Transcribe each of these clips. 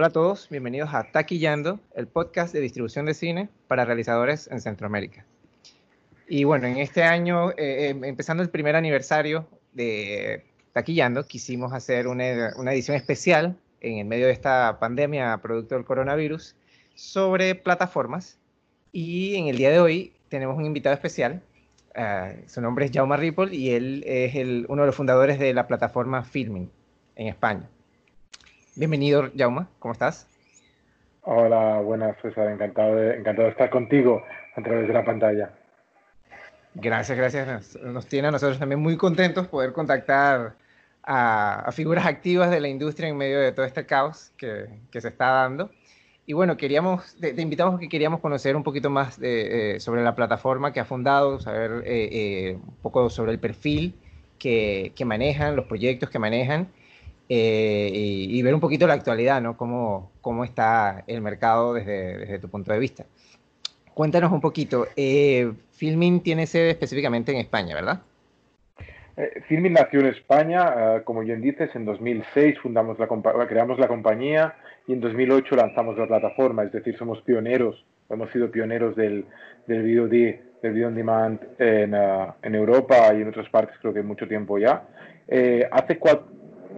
Hola a todos, bienvenidos a Taquillando, el podcast de distribución de cine para realizadores en Centroamérica. Y bueno, en este año, eh, em, empezando el primer aniversario de Taquillando, quisimos hacer una, una, edición especial en el medio de esta pandemia producto del coronavirus sobre plataformas. Y en el día de hoy tenemos un invitado especial. Uh, su nombre es Jaume Ripoll y él es el, uno de los fundadores de la plataforma Filming en España. Bienvenido, Jauma, ¿cómo estás? Hola, buenas, César, encantado de, encantado de estar contigo a través de la pantalla. Gracias, gracias. Nos, tiene a nosotros también muy contentos poder contactar a, a, figuras activas de la industria en medio de todo este caos que, que se está dando. Y bueno, queríamos, te, te, invitamos porque queríamos conocer un poquito más de, eh, sobre la plataforma que ha fundado, saber eh, eh, un poco sobre el perfil que, que manejan, los proyectos que manejan eh, y, y, ver un poquito la actualidad, ¿no? Cómo, cómo está el mercado desde, desde tu punto de vista. Cuéntanos un poquito, eh, Filmin tiene sede específicamente en España, ¿verdad? Eh, Filmin nació en España, uh, como bien dices, en 2006 fundamos la creamos la compañía y en 2008 lanzamos la plataforma, es decir, somos pioneros, hemos sido pioneros del, del video, de, del video on demand en, uh, en Europa y en otras partes, creo que mucho tiempo ya. Eh, hace cuatro,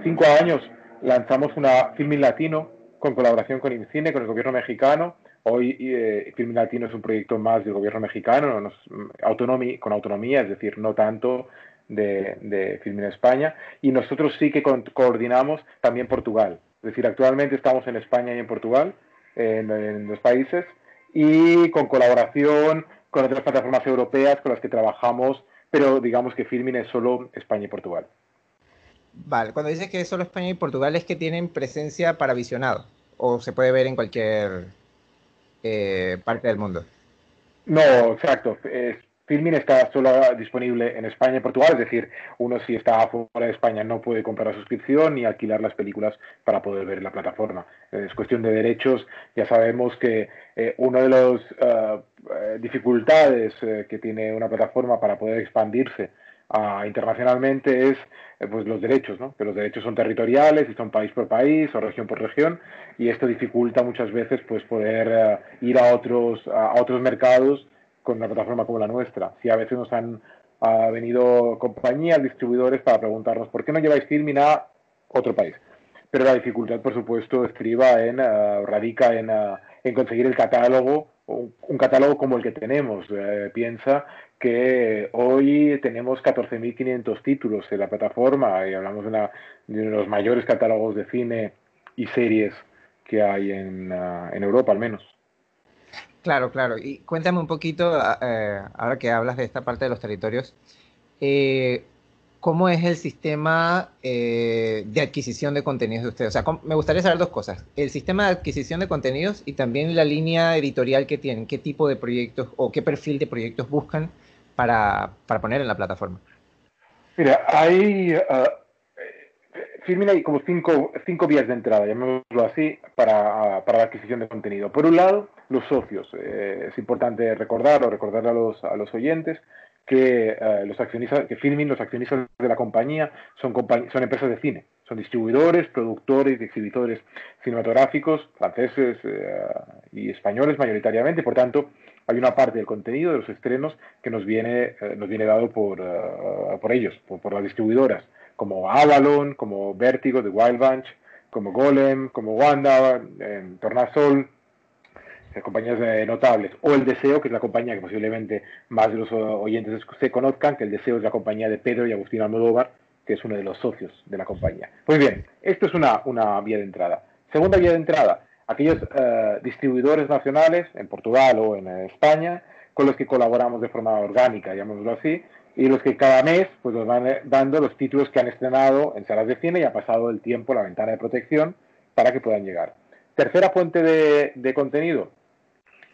cinco años lanzamos una Filmin Latino con colaboración con INCINE, con el gobierno mexicano. Hoy eh, Filmin Latino es un proyecto más del gobierno mexicano, nos, autonomía, con autonomía, es decir, no tanto de, de Filmin España. Y nosotros sí que co coordinamos también Portugal. Es decir, actualmente estamos en España y en Portugal, en, en los países, y con colaboración con otras plataformas europeas con las que trabajamos, pero digamos que Filmin es solo España y Portugal. Vale, cuando dices que solo España y Portugal es que tienen presencia para visionado o se puede ver en cualquier eh, parte del mundo. No, exacto. Es, Filmin está solo disponible en España y Portugal, es decir, uno si está fuera de España no puede comprar la suscripción ni alquilar las películas para poder ver la plataforma. Es cuestión de derechos. Ya sabemos que eh, una de las uh, dificultades uh, que tiene una plataforma para poder expandirse internacionalmente es eh, pues los derechos, ¿no? que los derechos son territoriales y son país por país o región por región y esto dificulta muchas veces pues poder uh, ir a otros, a otros mercados con una plataforma como la nuestra. Si a veces nos han venido compañías, distribuidores para preguntarnos por qué no lleváis filming a otro país. Pero la dificultad, por supuesto, estriba en, uh, radica en, en conseguir el catálogo un, catálogo como el que tenemos. Eh, piensa que hoy tenemos 14.500 títulos en la plataforma y hablamos de, una, de, los mayores catálogos de cine y series que hay en, uh, en Europa, al menos. Claro, claro. Y cuéntame un poquito, eh, ahora que hablas de esta parte de los territorios, eh, ¿cómo es el sistema eh, de adquisición de contenidos de ustedes? O sea, me gustaría saber dos cosas. El sistema de adquisición de contenidos y también la línea editorial que tienen. ¿Qué tipo de proyectos o qué perfil de proyectos buscan para, para poner en la plataforma? Mira, hay... Uh, Filmin hay como cinco, cinco vías de entrada, llamémoslo así, para, para la adquisición de contenido. Por un lado, los socios. Eh, es importante recordar o recordar a los, a los oyentes que uh, los accionistas, que Filmin, los accionistas de la compañía, son, compañ son empresas de cine, son distribuidores, productores y exhibidores cinematográficos, franceses uh, y españoles mayoritariamente, por tanto, hay una parte del contenido de los estrenos que nos viene, uh, nos viene dado por, por ellos, por, por, las distribuidoras, como Avalon, como Vértigo de Wild Bunch, como Golem, como Wanda, en Tornasol, compañías eh, notables, o El Deseo, que es la compañía que posiblemente más de los oyentes se conozcan, que El Deseo es la compañía de Pedro y Agustín Almodóvar, que es uno de los socios de la compañía. Pues bien, esto es una, una vía de entrada. Segunda vía de entrada, aquellos uh, distribuidores nacionales, en Portugal o en España, con los que colaboramos de forma orgánica, llamémoslo así, y los que cada mes pues, nos van dando los títulos que han estrenado en salas de cine y ha pasado el tiempo, la ventana de protección, para que puedan llegar. Tercera fuente de, de contenido,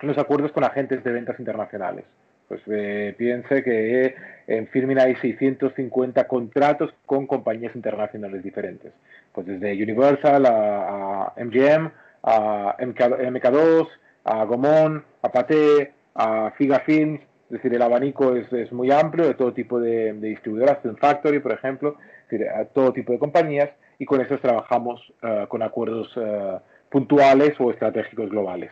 los acuerdos con agentes de ventas internacionales. Pues eh, piense que en Firmin hay 650 contratos con compañías internacionales diferentes. Pues desde Universal a, a MGM, a MK, MK2, a Gomón, a Pathé, a Figa Films. Es decir, el abanico es, es muy amplio de todo tipo de, de distribuidoras, Factory, por ejemplo, es a todo tipo de compañías y con estos trabajamos uh, con acuerdos uh, puntuales o estratégicos globales.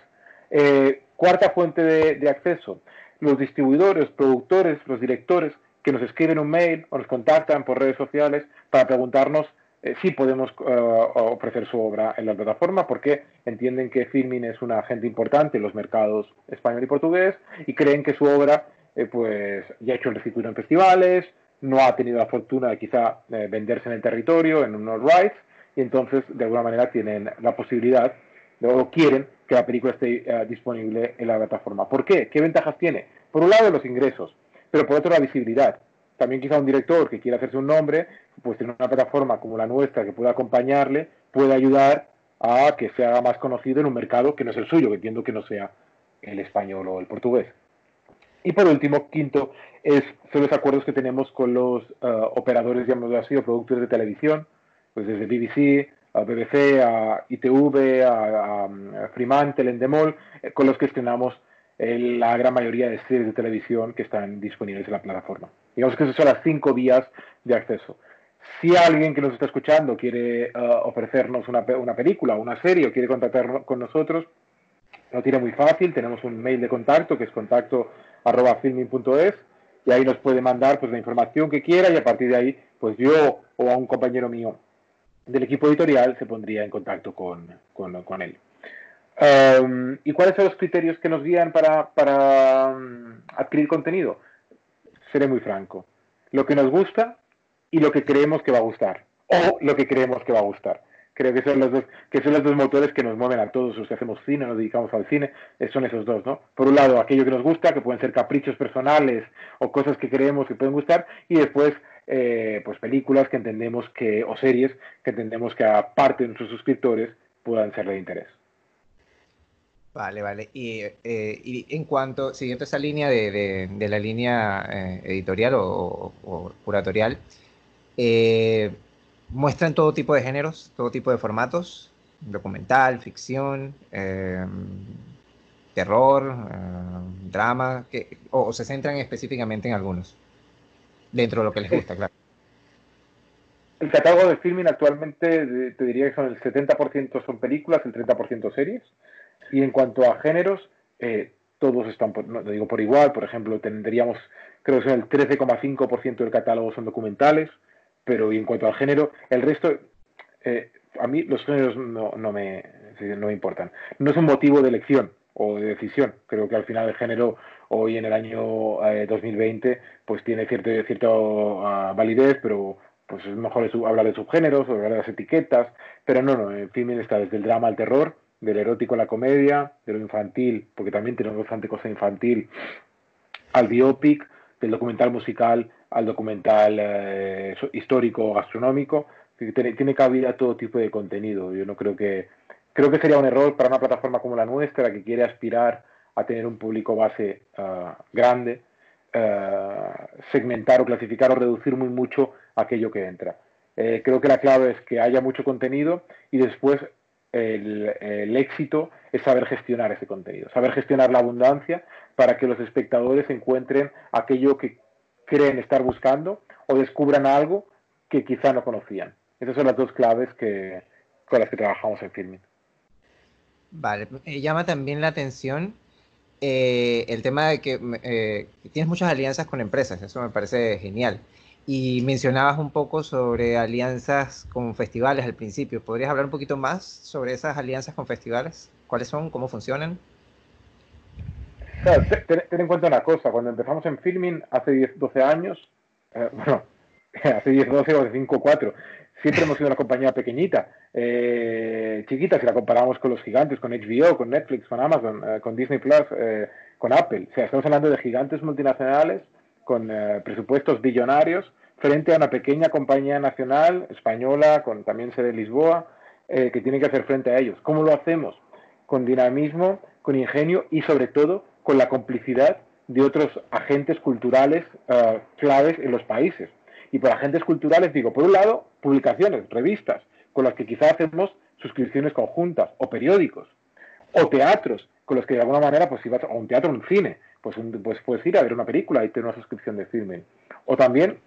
Eh, cuarta fuente de, acceso, los distribuidores, productores, los directores que nos escriben un mail o nos contactan por redes sociales para preguntarnos eh, si podemos ofrecer su obra en la plataforma porque entienden que Filmin es un agente importante en los mercados español y portugués y creen que su obra pues ya ha hecho el circuito en festivales, no ha tenido la fortuna de quizá venderse en el territorio, en unos rights, y entonces de alguna manera tienen la posibilidad o quieren que la película esté eh, disponible en la plataforma. ¿Por qué? ¿Qué ventajas tiene? Por un lado los ingresos, pero por otro la visibilidad. También quizá un director que quiera hacerse un nombre, pues en una plataforma como la nuestra que pueda acompañarle, puede ayudar a que se haga más conocido en un mercado que no es el suyo, que entiendo que no sea el español o el portugués. Y por último, quinto, es, son los acuerdos que tenemos con los eh, operadores, llamémoslo así, o productores de televisión, pues desde BBC, a BBC, a ITV, a, Fremantle, Endemol, eh, con los que estrenamos la gran mayoría de series de televisión que están disponibles en la plataforma. Digamos que esas son las cinco vías de acceso. Si alguien que nos está escuchando quiere eh, ofrecernos una, una, película, una serie o quiere contactar con nosotros, lo tiene muy fácil. Tenemos un mail de contacto que es contacto arroba filming.es y ahí nos puede mandar pues la información que quiera y a partir de ahí pues yo o a un compañero mío del equipo editorial se pondría en contacto con, él. Um, ¿Y cuáles son los criterios que nos guían para, um, adquirir contenido? Seré muy franco. Lo que nos gusta y lo que creemos que va a gustar. O lo que creemos que va a gustar. Creo que son los dos, que son los dos motores que nos mueven a todos los que hacemos cine, nos dedicamos al cine, eh, son esos dos, ¿no? Por un lado, aquello que nos gusta, que pueden ser caprichos personales o cosas que creemos que pueden gustar, y después eh, pues películas que entendemos que, o series que entendemos que aparte de nuestros suscriptores puedan ser de interés. Vale, vale. Y, eh, en cuanto, siguiendo esa línea de, la línea eh, editorial o, curatorial, muestran todo tipo de géneros, todo tipo de formatos, documental, ficción, terror, drama, que, o se centran específicamente en algunos dentro de lo que les gusta, claro. El catálogo de filming actualmente te diría que son el 70% son películas, el 30% series. Y en cuanto a géneros, eh, todos están, no digo por igual, por ejemplo, tendríamos, creo que son el 13,5% del catálogo son documentales, pero en cuanto al género, el resto, eh, a mí los géneros no, no, me, no me importan. No es un motivo de elección o de decisión. Creo que al final el género hoy en el año 2020 eh, pues tiene cierta, cierta ah, validez, pero pues es mejor hablar de subgéneros, hablar de las etiquetas, pero no, no, el filming está desde el drama al terror, del erótico a la comedia, de lo infantil, porque también tenemos bastante cosa infantil, al biopic, del documental musical al documental eh, histórico gastronómico, tiene, tiene cabida todo tipo de contenido. Yo no creo que creo que sería un error para una plataforma como la nuestra que quiere aspirar a tener un público base ah, grande, ah, segmentar o clasificar o reducir muy mucho aquello que entra. Eh, creo que la clave es que haya mucho contenido y después el, éxito es saber gestionar ese contenido, saber gestionar la abundancia para que los espectadores encuentren aquello que creen estar buscando o descubran algo que quizá no conocían. Esas son las dos claves que, con las que trabajamos en Filming. Vale, llama también la atención eh, el tema de que eh, tienes muchas alianzas con empresas, eso me parece genial. Y mencionabas un poco sobre alianzas con festivales al principio. ¿Podrías hablar un poquito más sobre esas alianzas con festivales? ¿Cuáles son? ¿Cómo funcionan? Ten, en cuenta una cosa, cuando empezamos en filming hace 10, 12 años, eh, bueno, hace 10, 12 o de 5 4, siempre hemos sido una compañía pequeñita, eh, chiquita, si la comparamos con los gigantes, con HBO, con Netflix, con Amazon, eh, con Disney Plus, eh, con Apple. O sea, estamos hablando de gigantes multinacionales con presupuestos billonarios frente a una pequeña compañía nacional española con también sede en Lisboa que tiene que hacer frente a ellos. ¿Cómo lo hacemos? Con dinamismo, con ingenio y sobre todo con la complicidad de otros agentes culturales claves en los países. Y por agentes culturales digo, por un lado, publicaciones, revistas, con las que quizás hacemos suscripciones conjuntas, o periódicos, o teatros, con los que de alguna manera, pues si vas a un teatro un cine, pues, pues puedes ir a ver una película y tener una suscripción de filming. O también,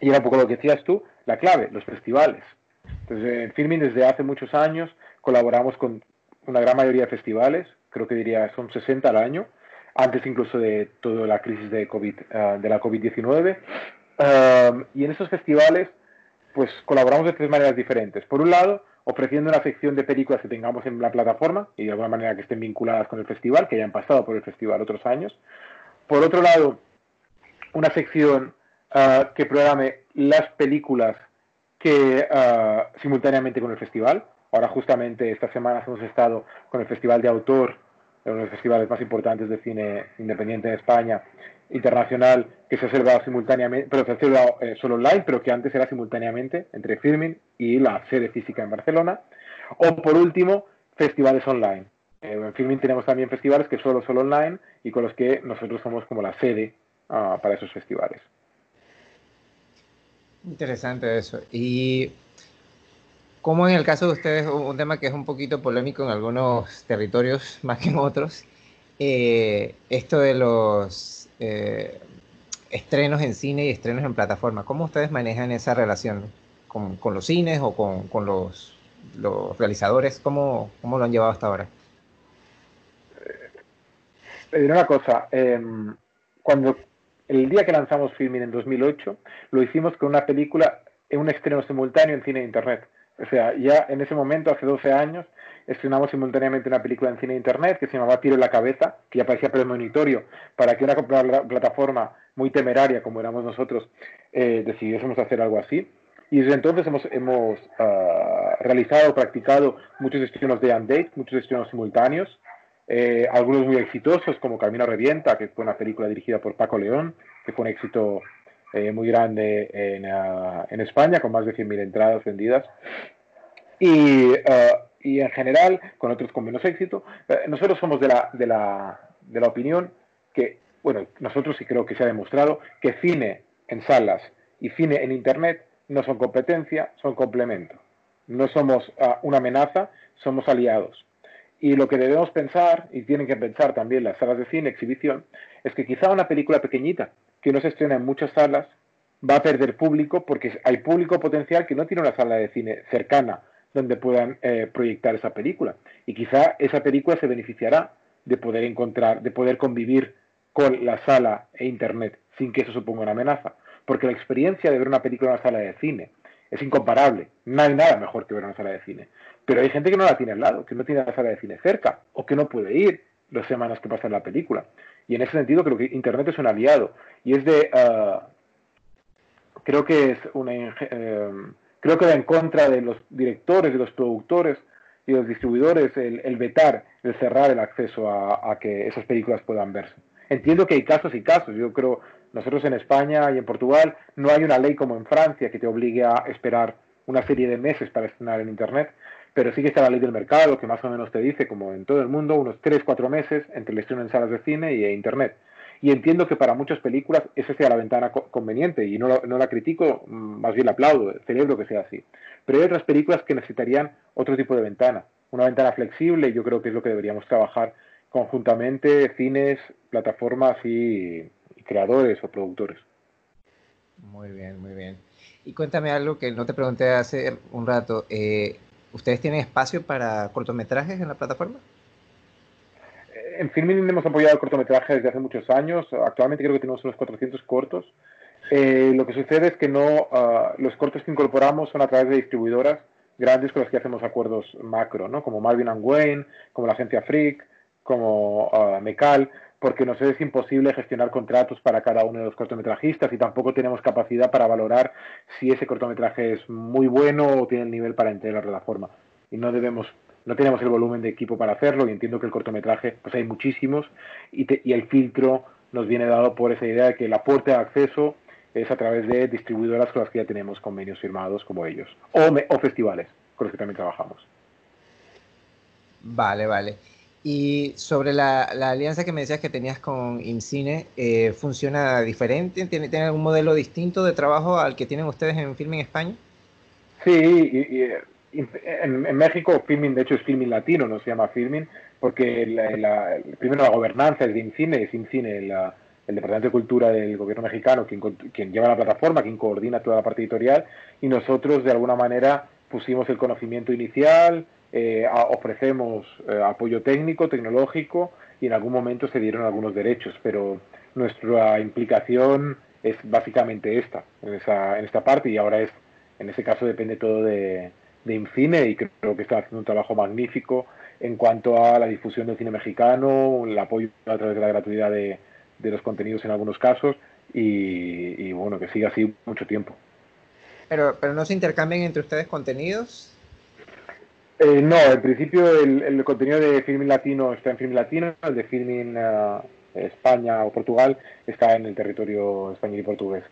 y era un poco lo que decías tú, la clave, los festivales. Entonces, en Filming desde hace muchos años colaboramos con una gran mayoría de festivales, creo que diría son 60 al año, antes incluso de toda la crisis de, COVID, ah, de la COVID-19. y en esos festivales, pues colaboramos de tres maneras diferentes. Por un lado, ofreciendo una sección de películas que tengamos en la plataforma y de alguna manera que estén vinculadas con el festival, que hayan pasado por el festival otros años. Por otro lado, una sección ah, que programe las películas que ah, simultáneamente con el festival. Ahora justamente esta semana hemos estado con el Festival de Autor, uno de los festivales más importantes de cine independiente en España, internacional, que se ha celebrado simultáneamente, pero se ha eh, solo online, pero que antes era simultáneamente entre Firmin y la sede física en Barcelona. O por último, festivales online. Eh, en Firmin tenemos también festivales que solo son online y con los que nosotros somos como la sede ah, para esos festivales. Interesante eso. Y como en el caso de ustedes, un tema que es un poquito polémico en algunos territorios más que en otros, eh, esto de los eh, estrenos en cine y estrenos en plataforma, ¿cómo ustedes manejan esa relación con, los cines o con, los, realizadores? ¿Cómo, ¿Cómo, lo han llevado hasta ahora? Te diré una cosa, em, cuando el día que lanzamos Filming en 2008, lo hicimos con una película en un estreno simultáneo en cine e internet. O sea, ya en ese momento, hace 12 años, estrenamos simultáneamente una película en cine e internet que se llamaba Tiro en la cabeza, que ya parecía premonitorio para que una plataforma muy temeraria como éramos nosotros eh, decidiésemos hacer algo así. Y desde entonces hemos, uh, realizado, practicado muchos estrenos de Undate, muchos estrenos simultáneos, eh, algunos muy exitosos, como Camino Revienta, que fue una película dirigida por Paco León, que fue un éxito eh, muy grande en, uh, en, España, con más de 100.000 entradas vendidas. Y, uh, y, en general, con otros con menos éxito, uh, nosotros somos de la, de, la, de la opinión que, bueno, nosotros sí creo que se ha demostrado que cine en salas y cine en Internet no son competencia, son complemento. No somos una amenaza, somos aliados. Y lo que debemos pensar, y tienen que pensar también las salas de cine, exhibición, es que quizá una película pequeñita que no se estrena en muchas salas va a perder público porque hay público potencial que no tiene una sala de cine cercana donde puedan eh, proyectar esa película. Y quizá esa película se beneficiará de poder encontrar, de poder convivir con la sala e internet sin que eso suponga una amenaza. Porque la experiencia de ver una película en una sala de cine es incomparable. No hay nada mejor que ver una sala de cine. Pero hay gente que no la tiene al lado, que no tiene la sala de cine cerca, o que no puede ir las semanas que pasa la película. Y en ese sentido creo que Internet es un aliado. Y es de... Uh, creo que es una... Uh, creo que va en contra de los directores, de los productores y de los distribuidores el, el vetar, el cerrar el acceso a, a, que esas películas puedan verse. Entiendo que hay casos y casos. Yo creo, nosotros en España y en Portugal no hay una ley como en Francia que te obligue a esperar una serie de meses para estrenar en Internet pero sí que está la ley del mercado, que más o menos te dice, como en todo el mundo, unos 3-4 meses entre el estreno en salas de cine y Internet. Y entiendo que para muchas películas esa sea la ventana conveniente, y no, no la critico, mm, más bien la aplaudo, celebro que sea así. Pero hay otras películas que necesitarían otro tipo de ventana, una ventana flexible, y yo creo que es lo que deberíamos trabajar conjuntamente, cines, plataformas y, creadores o productores. Muy bien, muy bien. Y cuéntame algo que no te pregunté hace un rato. Eh, ¿Ustedes tienen espacio para cortometrajes en la plataforma? En Filmin hemos apoyado cortometrajes desde hace muchos años. Actualmente creo que tenemos unos 400 cortos. Eh, lo que sucede es que no uh, los cortos que incorporamos son a través de distribuidoras grandes con las que hacemos acuerdos macro, ¿no? como Marvin and Wayne, como la agencia Freak, como uh, Mecal, porque nos es imposible gestionar contratos para cada uno de los cortometrajistas y tampoco tenemos capacidad para valorar si ese cortometraje es muy bueno o tiene el nivel para entrar a la plataforma. Y no debemos, no tenemos el volumen de equipo para hacerlo y entiendo que el cortometraje, pues hay muchísimos y, y el filtro nos viene dado por esa idea de que la puerta de acceso es a través de distribuidoras con las que ya tenemos convenios firmados como ellos o, o festivales con los que también trabajamos. Vale, vale. Y sobre la, alianza que me decías que tenías con IMCINE, eh, ¿funciona diferente? ¿Tiene, ¿Tiene algún modelo distinto de trabajo al que tienen ustedes en Filming España? Sí, y, en, México Filming, de hecho, es Filming Latino, no se llama Filming, porque la, primero la gobernanza es de IMCINE, es IMCINE, el Departamento de Cultura del gobierno mexicano, quien, quien lleva la plataforma, quien coordina toda la parte editorial, y nosotros de alguna manera pusimos el conocimiento inicial, eh, ofrecemos eh, apoyo técnico, tecnológico y en algún momento se dieron algunos derechos, pero nuestra implicación es básicamente esta, en, esa, en esta parte y ahora es, en ese caso depende todo de, de Infine y creo que está haciendo un trabajo magnífico en cuanto a la difusión del cine mexicano, el apoyo a través de la gratuidad de, de los contenidos en algunos casos y, y, bueno, que siga así mucho tiempo. Pero, pero no se intercambian entre ustedes contenidos. Eh, no, en principio el, el, contenido de Filming Latino está en Filming Latino, el de Filming uh, España o Portugal está en el territorio español y portugués.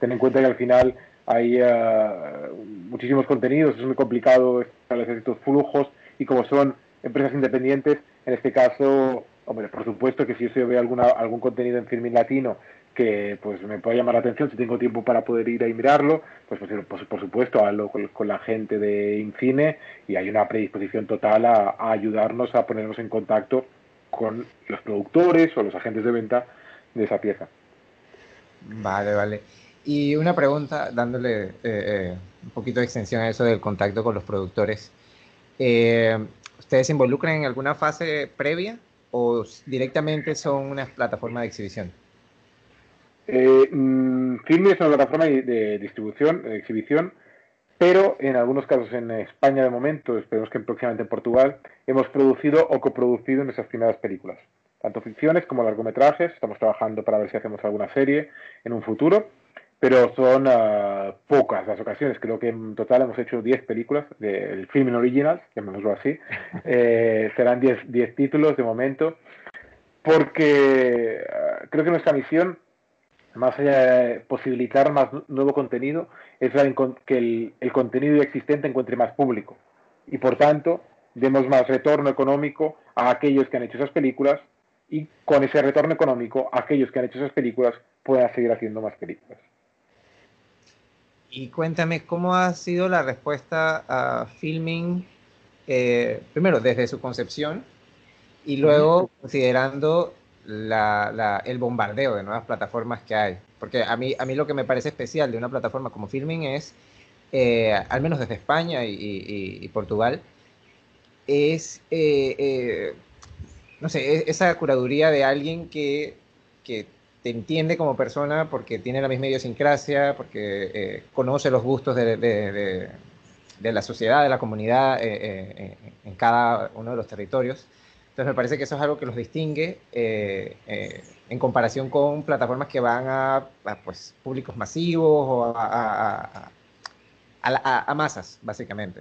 Ten en cuenta que al final hay uh, muchísimos contenidos, es muy complicado establecer estos flujos y como son empresas independientes, en este caso, hombre, por supuesto que si yo veo alguna, algún contenido en Filming Latino que pues me puede llamar la atención si tengo tiempo para poder ir a mirarlo, pues, pues, por supuesto hablo con, con, la gente de Infine y hay una predisposición total a, a, ayudarnos a ponernos en contacto con los productores o los agentes de venta de esa pieza. Vale, vale. Y una pregunta, dándole eh, eh, un poquito de extensión a eso del contacto con los productores. Eh, ¿Ustedes se involucran en alguna fase previa o directamente son una plataforma de exhibición? Eh, mmm, Filmin es una plataforma de distribución, de exhibición, pero en algunos casos en España de momento, esperemos que próximamente en Portugal, hemos producido o coproducido en esas primeras películas, tanto ficciones como largometrajes. Estamos trabajando para ver si hacemos alguna serie en un futuro, pero son uh, pocas las ocasiones. Creo que en total hemos hecho 10 películas del Filming Originals, llamémoslo así. Eh, serán 10 títulos de momento, porque uh, creo que nuestra misión más allá de posibilitar más nuevo contenido, es que el, el, contenido existente encuentre más público. Y por tanto, demos más retorno económico a aquellos que han hecho esas películas y con ese retorno económico, aquellos que han hecho esas películas puedan seguir haciendo más películas. Y cuéntame, ¿cómo ha sido la respuesta a Filming, eh, primero desde su concepción y luego considerando la, la, el bombardeo de nuevas plataformas que hay. Porque a mí, a mí lo que me parece especial de una plataforma como Filming es, eh, al menos desde España y, y, y Portugal, es, eh, eh, no sé, esa curaduría de alguien que, que, te entiende como persona porque tiene la misma idiosincrasia, porque eh, conoce los gustos de, de, de, de, la sociedad, de la comunidad en cada uno de los territorios. Entonces me parece que eso es algo que los distingue eh, eh, en comparación con plataformas que van a, pues, públicos masivos o a, a, a masas, básicamente.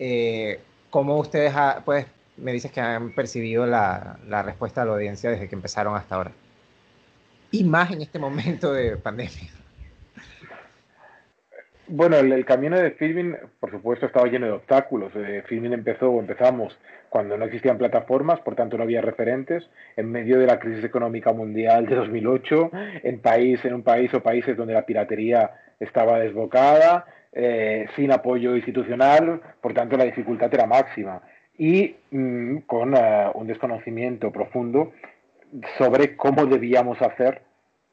Eh, ¿Cómo ustedes ha, pues, me dices que han percibido la, la, respuesta de la audiencia desde que empezaron hasta ahora? Y más en este momento de pandemia. Bueno, el, camino de Filming, por supuesto, estaba lleno de obstáculos. Eh, Filming empezó empezamos cuando no existían plataformas, por tanto no había referentes, en medio de la crisis económica mundial de 2008, en, país, en un país o países donde la piratería estaba desbocada, eh, sin apoyo institucional, por tanto la dificultad era máxima y mmm, con uh, un desconocimiento profundo sobre cómo debíamos hacer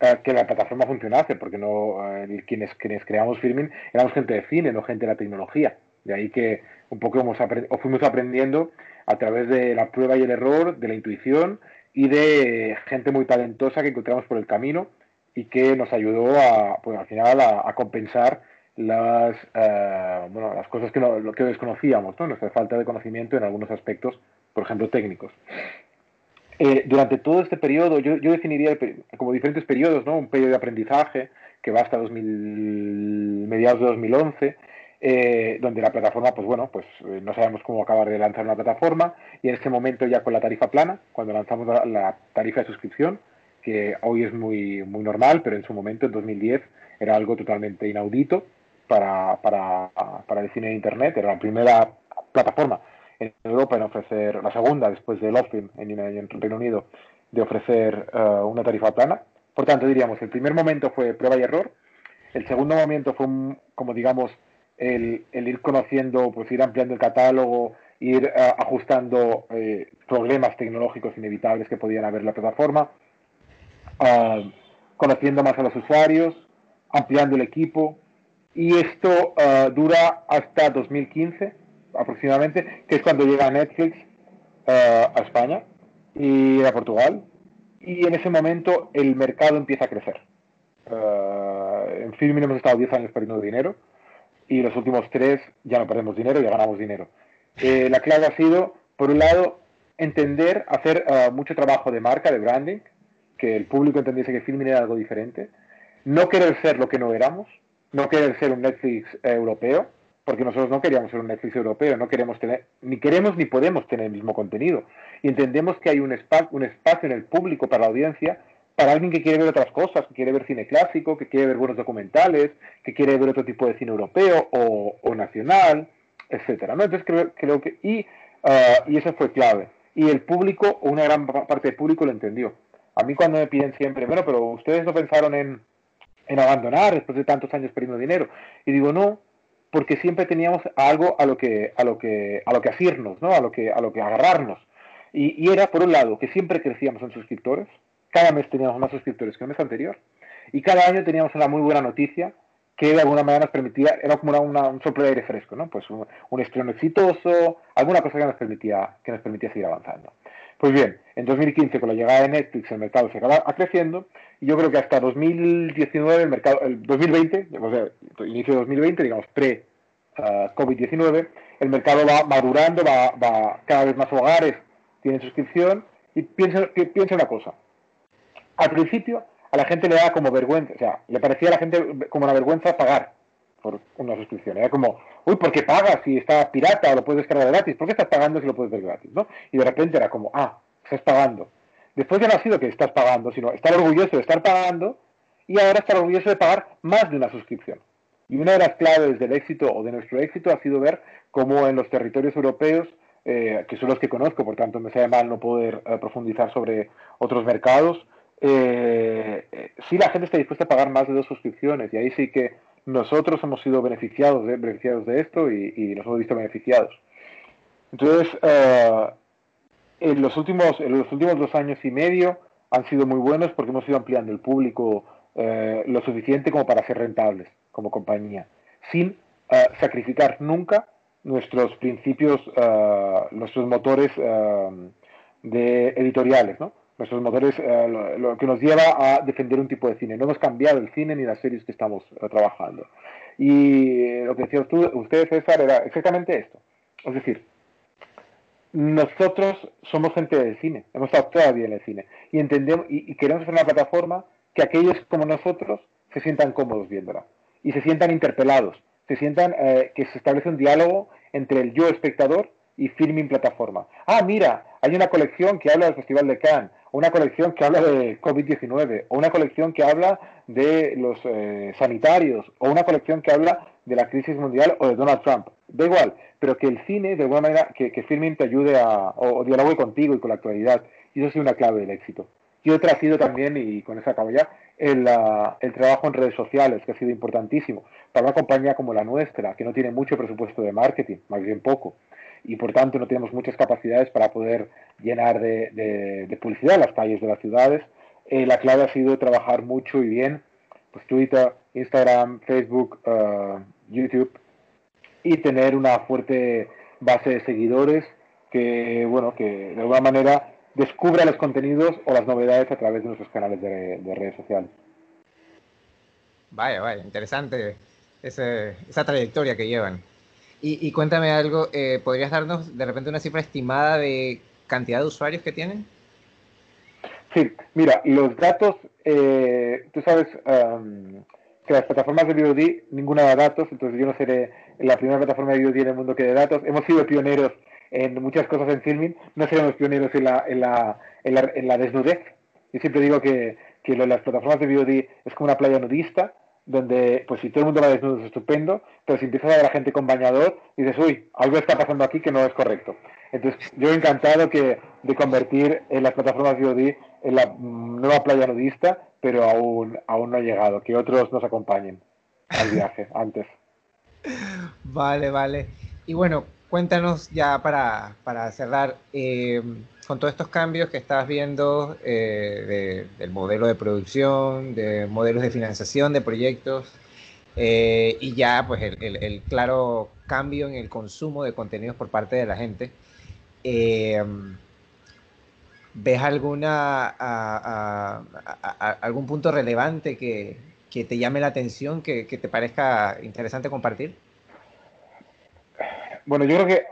uh, que la plataforma funcionase, porque no uh, quienes, quienes creamos Filming éramos gente de cine, no gente de la tecnología. De ahí que un poco hemos fuimos aprendiendo a través de la prueba y el error, de la intuición y de gente muy talentosa que encontramos por el camino y que nos ayudó a, pues, al final a, compensar las, uh, bueno, las cosas que, no, lo que desconocíamos, ¿no? nuestra falta de conocimiento en algunos aspectos, por ejemplo, técnicos. Eh, durante todo este periodo, yo, yo definiría como diferentes periodos, ¿no? un periodo de aprendizaje que va hasta 2000, mediados de 2011, eh, donde la plataforma, pues bueno, pues eh, no sabemos cómo acabar de lanzar una plataforma y en este momento ya con la tarifa plana, cuando lanzamos la, tarifa de suscripción, que hoy es muy, muy normal, pero en su momento, en 2010, era algo totalmente inaudito para, para, para el cine de Internet, era la primera plataforma en Europa en ofrecer, la segunda después de Lofilm en, en Reino Unido, de ofrecer uh, una tarifa plana. Por tanto, diríamos, el primer momento fue prueba y error, el segundo momento fue, como digamos, el, ir conociendo, pues ir ampliando el catálogo, ir uh, ajustando eh, problemas tecnológicos inevitables que podían haber en la plataforma, uh, conociendo más a los usuarios, ampliando el equipo, y esto uh, dura hasta 2015, aproximadamente, que es cuando llega Netflix a España y a Portugal. Y en ese momento el mercado empieza a crecer. en Filmin hemos estado 10 años perdiendo dinero y los últimos 3 ya no perdemos dinero, ya ganamos dinero. la clave ha sido, por un lado, entender, hacer mucho trabajo de marca, de branding, que el público entendiese que Filmin era algo diferente, no querer ser lo que no éramos, no querer ser un Netflix europeo, porque nosotros no queríamos ser un Netflix europeo, no queremos tener, ni queremos ni podemos tener el mismo contenido. Y entendemos que hay un, un espacio en el público para la audiencia, para alguien que quiere ver otras cosas, que quiere ver cine clásico, que quiere ver buenos documentales, que quiere ver otro tipo de cine europeo o, nacional, etcétera. ¿no? Entonces creo, creo que, y, y eso fue clave. Y el público, una gran parte del público lo entendió. A mí cuando me piden siempre, bueno, pero ustedes no pensaron en, en abandonar después de tantos años perdiendo dinero. Y digo, no, porque siempre teníamos algo a lo que, a lo que, a lo que asirnos, ¿no? A lo que, a lo que agarrarnos. Y, y, era, por un lado, que siempre crecíamos en suscriptores, cada mes teníamos más suscriptores que el mes anterior, y cada año teníamos una muy buena noticia que de alguna manera nos permitía, era como una, un soplo de aire fresco, ¿no? Pues un, un, estreno exitoso, alguna cosa que nos permitía, que nos permitía seguir avanzando. Pues bien, en 2015 con la llegada de Netflix el mercado se acaba creciendo y yo creo que hasta 2019 el mercado, el 2020, o sea, inicio de 2020, digamos pre-COVID-19, el mercado va madurando, va, va, cada vez más hogares tienen suscripción y piensa, piensa una cosa. Al principio a la gente le da como vergüenza, o sea, le parecía a la gente como una vergüenza pagar por una suscripción. Era como, uy, ¿por qué pagas si está pirata o lo puedes descargar gratis? ¿Por qué estás pagando si lo puedes ver gratis? ¿no? Y de repente era como, ah, estás pagando. Después ya no ha sido que estás pagando, sino estar orgulloso de estar pagando y ahora estar orgulloso de pagar más de una suscripción. Y una de las claves del éxito o de nuestro éxito ha sido ver cómo en los territorios europeos, eh, que son los que conozco, por tanto me sabe mal no poder eh, profundizar sobre otros mercados, eh, sí la gente está dispuesta a pagar más de dos suscripciones y ahí sí que nosotros hemos sido beneficiados de, beneficiados de esto y, nos hemos visto beneficiados. Entonces, en los últimos, en los últimos dos años y medio han sido muy buenos porque hemos ido ampliando el público eh, lo suficiente como para ser rentables como compañía, sin eh, sacrificar nunca nuestros principios, eh, nuestros motores de editoriales, ¿no? Nuestros motores, lo, que nos lleva a defender un tipo de cine. No hemos cambiado el cine ni las series que estamos trabajando. Y lo que decía usted, usted, César, era exactamente esto. Es decir, nosotros somos gente del cine, hemos estado todavía en el cine y entendemos y, queremos hacer una plataforma que aquellos como nosotros se sientan cómodos viéndola y se sientan interpelados, se sientan eh, que se establece un diálogo entre el yo espectador y filming plataforma. Ah, mira, hay una colección que habla del Festival de Cannes, una colección que habla de COVID-19, o una colección que habla de los eh, sanitarios, o una colección que habla de la crisis mundial o de Donald Trump. Da igual, pero que el cine, de alguna manera, que, que Filmin te ayude a, o, dialogue contigo y con la actualidad. Y eso ha sido una clave del éxito. Y otra ha sido también, y con eso acabo ya, el, el, trabajo en redes sociales, que ha sido importantísimo. Para una compañía como la nuestra, que no tiene mucho presupuesto de marketing, más bien poco, y por tanto no tenemos muchas capacidades para poder llenar de, de, publicidad las calles de las ciudades, eh, la clave ha sido trabajar mucho y bien, pues Twitter, Instagram, Facebook, uh, YouTube, y tener una fuerte base de seguidores que, bueno, que de alguna manera descubra los contenidos o las novedades a través de nuestros canales de, redes sociales. Vaya, vaya, interesante esa trayectoria que llevan. Y, cuéntame algo, eh, ¿podrías darnos de repente una cifra estimada de cantidad de usuarios que tienen? Sí, mira, los datos, eh, tú sabes, que las plataformas de VOD, ninguna da datos, entonces yo no seré la primera plataforma de VOD en el mundo que dé datos. Hemos sido pioneros en muchas cosas en filming, no seremos pioneros en la, la, desnudez. Yo siempre digo que, que las plataformas de VOD es como una playa nudista, donde pues si todo el mundo va desnudo es estupendo, pero si empiezas a ver a gente con bañador, dices, uy, algo está pasando aquí que no es correcto. Entonces, yo encantado que, de convertir en las plataformas VOD en la nueva playa nudista, pero aún, aún no ha llegado. Que otros nos acompañen al viaje antes. Vale, vale. Y bueno, cuéntanos ya para, para cerrar, eh, con todos estos cambios que estás viendo eh, del modelo de producción, de modelos de financiación de proyectos, eh, y ya pues el, claro cambio en el consumo de contenidos por parte de la gente. Eh, ¿Ves alguna, algún punto relevante que, te llame la atención, que, que, te parezca interesante compartir? Bueno, yo creo que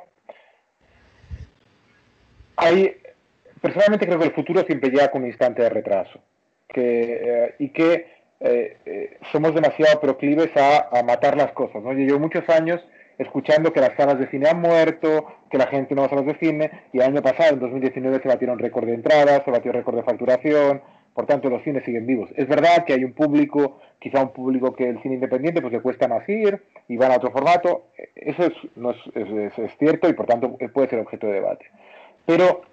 hay, personalmente creo que el futuro siempre llega con un instante de retraso eh, y que eh, eh, somos demasiado proclives a, matar las cosas. ¿no? Yo llevo muchos años escuchando que las salas de cine han muerto, que la gente no va a salas de cine, y el año pasado, en 2019, se batieron récord de entradas, se batió récord de facturación, por tanto los cines siguen vivos. Es verdad que hay un público, quizá un público que el cine independiente pues le cuesta más ir y van a otro formato, eso es, es cierto y por tanto puede ser objeto de debate. Pero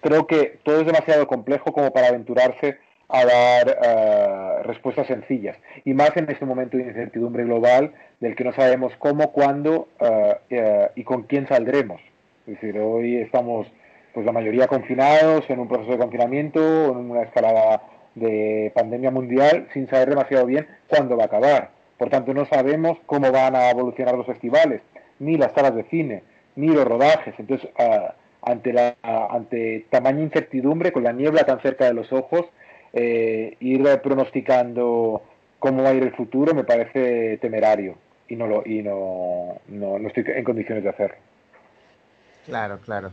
creo que todo es demasiado complejo como para aventurarse a dar eh, respuestas sencillas. Y más en este momento de incertidumbre global del que no sabemos cómo, cuándo eh, eh, y con quién saldremos. Es decir, hoy estamos pues la mayoría confinados en un proceso de confinamiento, en una escalada de pandemia mundial, sin saber demasiado bien cuándo va a acabar. Por tanto, no sabemos cómo van a evolucionar los festivales, ni las salas de cine, ni los rodajes. Entonces, ante, la, ante tamaña incertidumbre, con la niebla tan cerca de los ojos, eh, ir pronosticando cómo va a ir el futuro me parece temerario y no lo y no, no, estoy en condiciones de hacerlo. Claro, claro.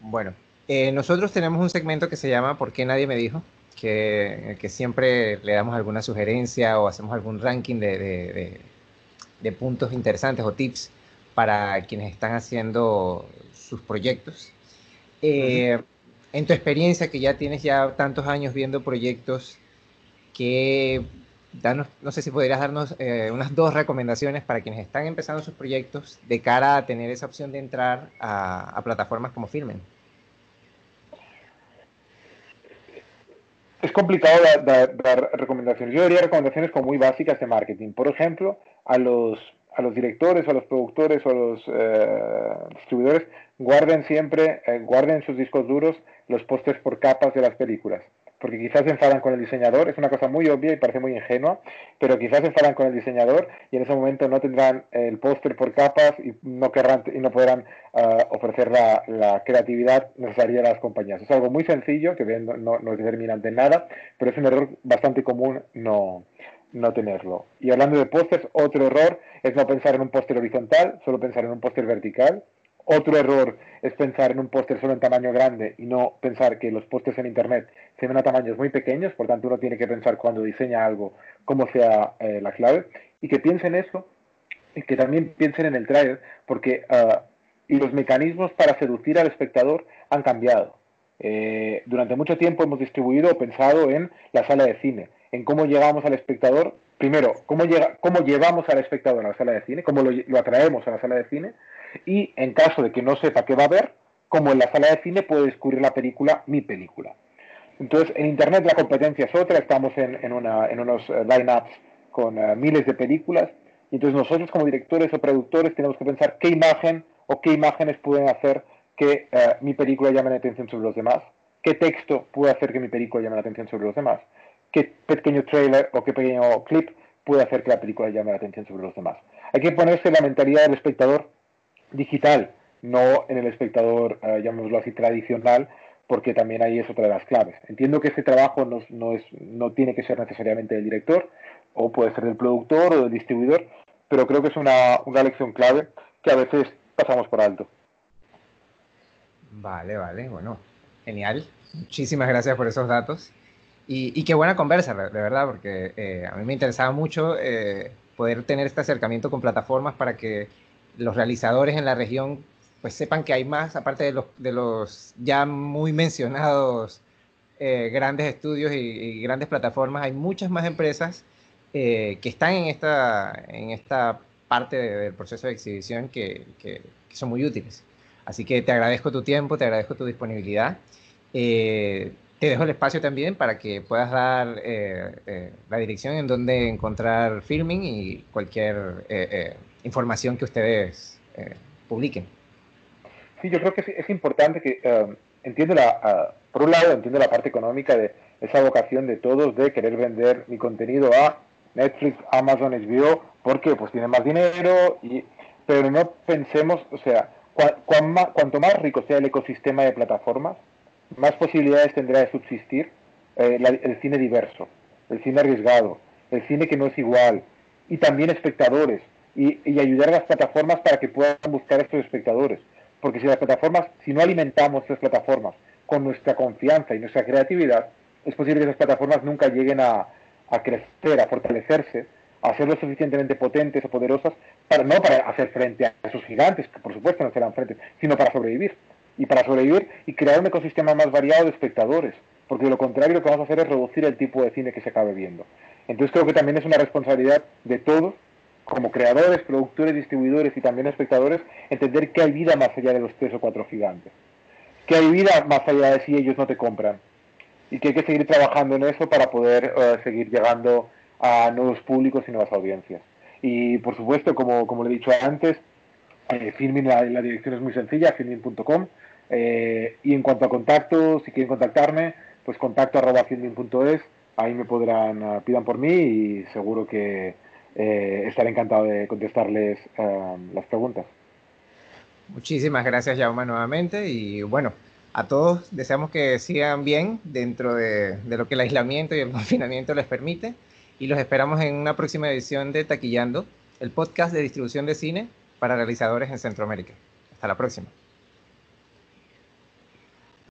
Bueno, eh, nosotros tenemos un segmento que se llama ¿Por qué nadie me dijo? Que, que siempre le damos alguna sugerencia o hacemos algún ranking de, de, de puntos interesantes o tips para quienes están haciendo sus proyectos. Eh, en tu experiencia, que ya tienes ya tantos años viendo proyectos, que danos, no sé si podrías darnos eh, unas dos recomendaciones para quienes están empezando sus proyectos de cara a tener esa opción de entrar a, plataformas como Filmen. Es complicado dar, dar, recomendaciones. Yo daría recomendaciones como muy básicas de marketing. Por ejemplo, a los a los directores, a los productores o a los eh, distribuidores, guarden siempre, eh, guarden sus discos duros los pósters por capas de las películas. Porque quizás se enfadan con el diseñador, es una cosa muy obvia y parece muy ingenua, pero quizás se enfadan con el diseñador y en ese momento no tendrán el póster por capas y no querrán y no podrán eh, ofrecer la, creatividad necesaria a las compañías. Es algo muy sencillo que no, no, no es determinante en nada, pero es un error bastante común no, no tenerlo. Y hablando de pósters, otro error es no pensar en un póster horizontal, solo pensar en un póster vertical. Otro error es pensar en un póster solo en tamaño grande y no pensar que los pósters en Internet se ven a tamaños muy pequeños, por tanto uno tiene que pensar cuando diseña algo cómo sea eh, la clave y que piensen eso y que también piensen en el trailer porque uh, los mecanismos para seducir al espectador han cambiado. Eh, durante mucho tiempo hemos distribuido o pensado en la sala de cine en cómo llegamos al espectador, primero, cómo, llega, cómo llevamos al espectador a la sala de cine, cómo lo, atraemos a la sala de cine, y en caso de que no sepa qué va a ver, cómo en la sala de cine puede descubrir la película, mi película. Entonces, en Internet la competencia es otra, estamos en, en unos eh, line-ups con eh, miles de películas, y entonces nosotros como directores o productores tenemos que pensar qué imagen o qué imágenes pueden hacer que eh, mi película llame la atención sobre los demás, qué texto puede hacer que mi película llame la atención sobre los demás qué pequeño trailer o qué pequeño clip puede hacer que la película llame la atención sobre los demás. Hay que ponerse la mentalidad del espectador digital, no en el espectador, uh, llamémoslo así, tradicional, porque también ahí es otra de las claves. Entiendo que este trabajo no, no, es, no tiene que ser necesariamente del director, o puede ser del productor o del distribuidor, pero creo que es una, una lección clave que a veces pasamos por alto. Vale, vale, bueno, genial. Muchísimas gracias por esos datos. Y, qué buena conversa, de verdad, porque eh, a mí me interesaba mucho eh, poder tener este acercamiento con plataformas para que los realizadores en la región pues sepan que hay más, aparte de los, de los ya muy mencionados eh, grandes estudios y, grandes plataformas, hay muchas más empresas que están en esta, en esta parte del proceso de exhibición que, que, son muy útiles. Así que te agradezco tu tiempo, te agradezco tu disponibilidad. Te dejo el espacio también para que puedas dar eh, eh, la dirección en donde encontrar filming y cualquier eh, información que ustedes publiquen. Sí, yo creo que es, importante que entiendo la, por un lado entiendo la parte económica de esa vocación de todos de querer vender mi contenido a Netflix, Amazon, HBO, porque pues tienen más dinero y pero no pensemos, o sea, cuanto más rico sea el ecosistema de plataformas, más posibilidades tendrá de subsistir eh, el cine diverso, el cine arriesgado, el cine que no es igual, y también espectadores, y, ayudar a las plataformas para que puedan buscar a estos espectadores. Porque si las plataformas, si no alimentamos esas plataformas con nuestra confianza y nuestra creatividad, es posible que esas plataformas nunca lleguen a, a crecer, a fortalecerse, a ser lo suficientemente potentes o poderosas, para, no para hacer frente a esos gigantes, que por supuesto no serán frente, sino para sobrevivir. Y para sobrevivir y crear un ecosistema más variado de espectadores, porque de lo contrario lo que vamos a hacer es reducir el tipo de cine que se acabe viendo. Entonces creo que también es una responsabilidad de todos, como creadores, productores, distribuidores y también espectadores, entender que hay vida más allá de los tres o cuatro gigantes. Que hay vida más allá de si ellos no te compran. Y que hay que seguir trabajando en eso para poder eh, seguir llegando a nuevos públicos y nuevas audiencias. Y por supuesto, como, como le he dicho antes, eh, Filmin, la, dirección es muy sencilla, filmin.com. Eh, y en cuanto a contacto, si quieren contactarme, pues contacto arroba filmin.es, ahí me podrán, uh, pidan por mí y seguro que eh, estaré encantado de contestarles uh, las preguntas. Muchísimas gracias, Jauma, nuevamente. Y bueno, a todos deseamos que sigan bien dentro de, de lo que el aislamiento y el confinamiento les permite y los esperamos en una próxima edición de Taquillando, el podcast de distribución de cine para realizadores en Centroamérica. Hasta la próxima.